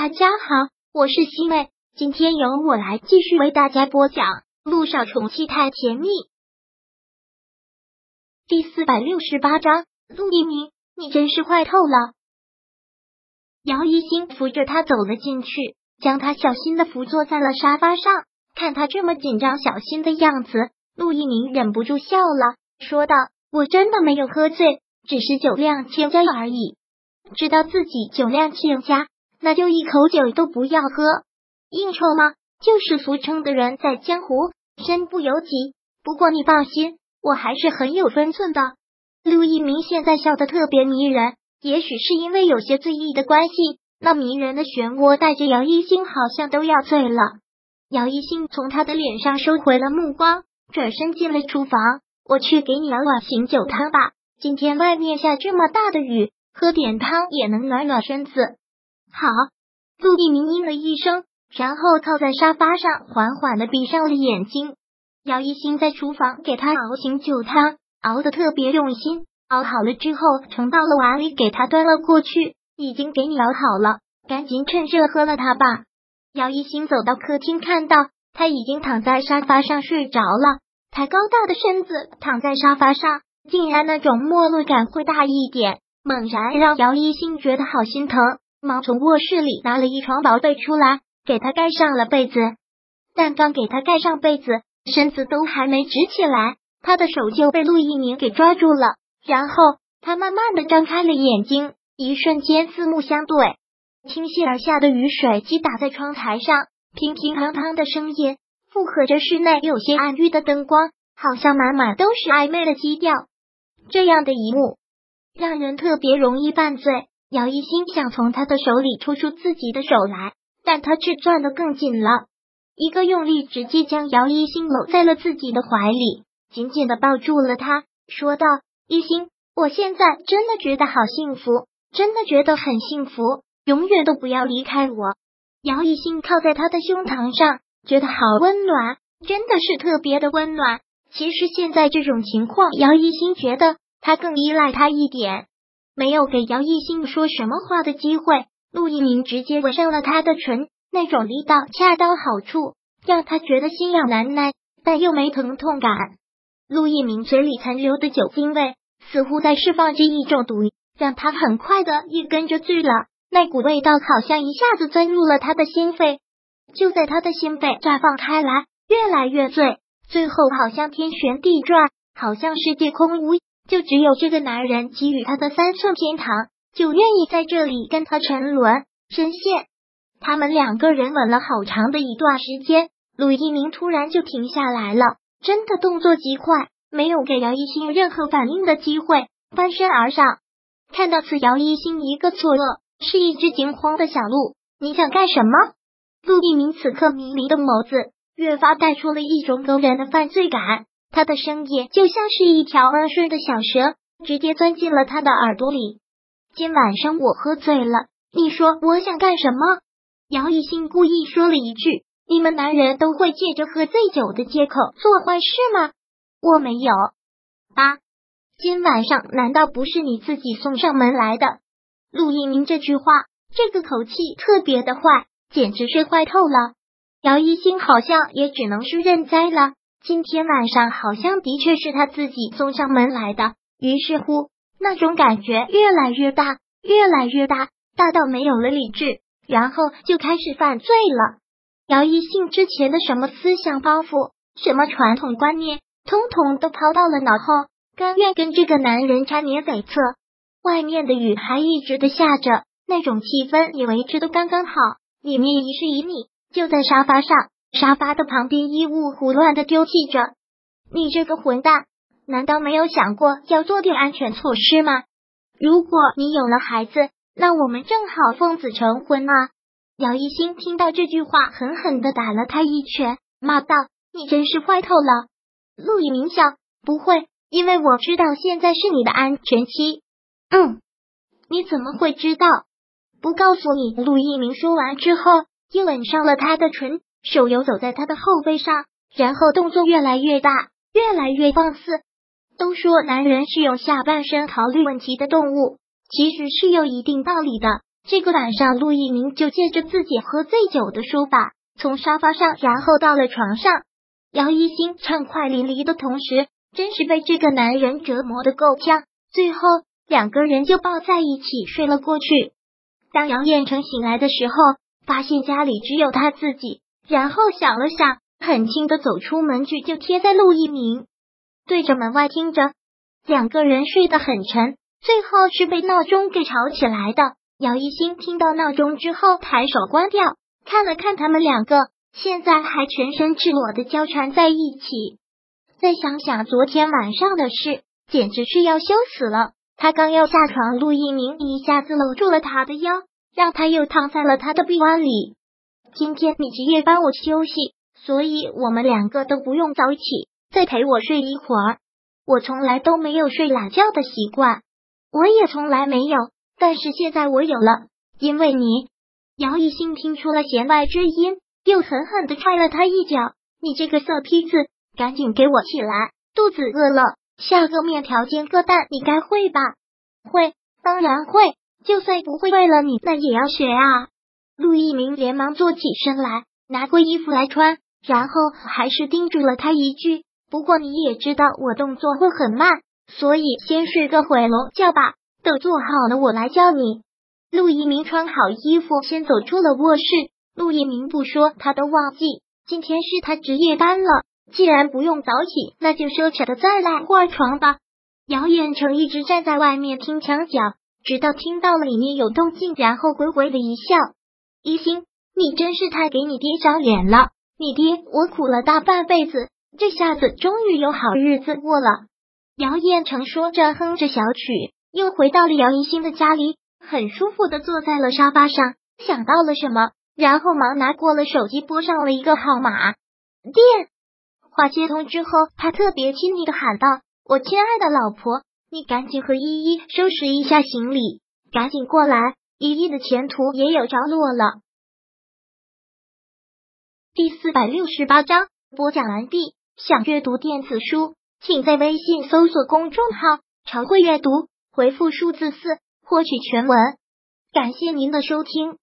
大家好，我是西妹，今天由我来继续为大家播讲《陆少宠妻太甜蜜》第四百六十八章。陆一鸣，你真是坏透了。姚一星扶着他走了进去，将他小心的扶坐在了沙发上。看他这么紧张小心的样子，陆一鸣忍不住笑了，说道：“我真的没有喝醉，只是酒量欠佳而已。知道自己酒量欠佳。”那就一口酒都不要喝，应酬吗？就是俗称的人在江湖身不由己。不过你放心，我还是很有分寸的。陆一鸣现在笑得特别迷人，也许是因为有些醉意的关系，那迷人的漩涡带着姚一星好像都要醉了。姚一星从他的脸上收回了目光，转身进了厨房。我去给你熬碗醒酒汤吧，今天外面下这么大的雨，喝点汤也能暖暖身子。好，陆一鸣应了一声，然后靠在沙发上，缓缓的闭上了眼睛。姚一新在厨房给他熬醒酒汤，熬的特别用心。熬好了之后，盛到了碗里，给他端了过去。已经给你熬好了，赶紧趁热喝了它吧。姚一新走到客厅，看到他已经躺在沙发上睡着了。他高大的身子躺在沙发上，竟然那种没落感会大一点，猛然让姚一新觉得好心疼。忙从卧室里拿了一床薄被出来，给他盖上了被子。但刚给他盖上被子，身子都还没直起来，他的手就被陆一鸣给抓住了。然后他慢慢的张开了眼睛，一瞬间四目相对，倾泻而下的雨水击打在窗台上，乒乒乓乓的声音附和着室内有些暗郁的灯光，好像满满都是暧昧的基调。这样的一幕，让人特别容易犯罪。姚一心想从他的手里抽出自己的手来，但他却攥得更紧了。一个用力，直接将姚一新搂在了自己的怀里，紧紧的抱住了他，说道：“一心，我现在真的觉得好幸福，真的觉得很幸福，永远都不要离开我。”姚一新靠在他的胸膛上，觉得好温暖，真的是特别的温暖。其实现在这种情况，姚一新觉得他更依赖他一点。没有给姚艺兴说什么话的机会，陆一鸣直接吻上了他的唇，那种力道恰到好处，让他觉得心痒难耐，但又没疼痛感。陆一鸣嘴里残留的酒精味，似乎在释放着一种毒，让他很快的也跟着醉了。那股味道好像一下子钻入了他的心肺，就在他的心肺绽放开来，越来越醉，最后好像天旋地转，好像世界空无。就只有这个男人给予他的三寸天堂，就愿意在这里跟他沉沦深陷。他们两个人吻了好长的一段时间，陆一鸣突然就停下来了，真的动作极快，没有给姚一新任何反应的机会，翻身而上。看到此，姚一新一个错愕，是一只惊慌的小鹿。你想干什么？陆一鸣此刻迷离的眸子，越发带出了一种勾人的犯罪感。他的声音就像是一条温顺的小蛇，直接钻进了他的耳朵里。今晚上我喝醉了，你说我想干什么？姚一新故意说了一句：“你们男人都会借着喝醉酒的借口做坏事吗？”我没有。八，今晚上难道不是你自己送上门来的？陆一鸣这句话，这个口气特别的坏，简直是坏透了。姚一新好像也只能是认栽了。今天晚上好像的确是他自己送上门来的，于是乎那种感觉越来越大，越来越大，大到没有了理智，然后就开始犯罪了。姚一信之前的什么思想包袱、什么传统观念，通通都抛到了脑后，甘愿跟这个男人缠绵悱恻。外面的雨还一直的下着，那种气氛也维持的刚刚好，里面一室一米，就在沙发上。沙发的旁边，衣物胡乱的丢弃着。你这个混蛋，难道没有想过要做点安全措施吗？如果你有了孩子，那我们正好奉子成婚啊！姚一新听到这句话，狠狠的打了他一拳，骂道：“你真是坏透了！”陆以明笑：“不会，因为我知道现在是你的安全期。”嗯，你怎么会知道？不告诉你。陆一鸣说完之后，又吻上了他的唇。手游走在他的后背上，然后动作越来越大，越来越放肆。都说男人是用下半身考虑问题的动物，其实是有一定道理的。这个晚上，陆一鸣就借着自己喝醉酒的说法，从沙发上，然后到了床上。姚一新畅快淋漓的同时，真是被这个男人折磨的够呛。最后，两个人就抱在一起睡了过去。当杨彦成醒来的时候，发现家里只有他自己，然后想了想，很轻的走出门去，就贴在陆一鸣，对着门外听着。两个人睡得很沉，最后是被闹钟给吵起来的。姚一新听到闹钟之后，抬手关掉，看了看他们两个，现在还全身赤裸的交缠在一起。再想想昨天晚上的事，简直是要羞死了。他刚要下床，陆一鸣一下子搂住了他的腰，让他又躺在了他的臂弯里。今天你值夜班我休息，所以我们两个都不用早起，再陪我睡一会儿。我从来都没有睡懒觉的习惯，我也从来没有。但是现在我有了，因为你，姚一新听出了弦外之音，又狠狠的踹了他一脚。你这个色胚子，赶紧给我起来！肚子饿了，下个面条煎个蛋，你该会吧？会，当然会。就算不会，为了你，那也要学啊！陆一鸣连忙坐起身来，拿过衣服来穿，然后还是叮嘱了他一句：“不过你也知道，我动作会很慢，所以先睡个回笼觉吧。”等做好了，我来叫你。陆一鸣穿好衣服，先走出了卧室。陆一鸣不说，他都忘记今天是他值夜班了。既然不用早起，那就奢侈的再来会儿床吧。姚远成一直站在外面听墙角，直到听到了里面有动静，然后微微的一笑。一心，你真是太给你爹长脸了。你爹我苦了大半辈子，这下子终于有好日子过了。姚彦成说着，哼着小曲。又回到了姚一新的家里，很舒服的坐在了沙发上，想到了什么，然后忙拿过了手机，拨上了一个号码。电话接通之后，他特别亲昵的喊道：“我亲爱的老婆，你赶紧和依依收拾一下行李，赶紧过来，一亿的前途也有着落了。”第四百六十八章播讲完毕。想阅读电子书，请在微信搜索公众号“常会阅读”。回复数字四获取全文，感谢您的收听。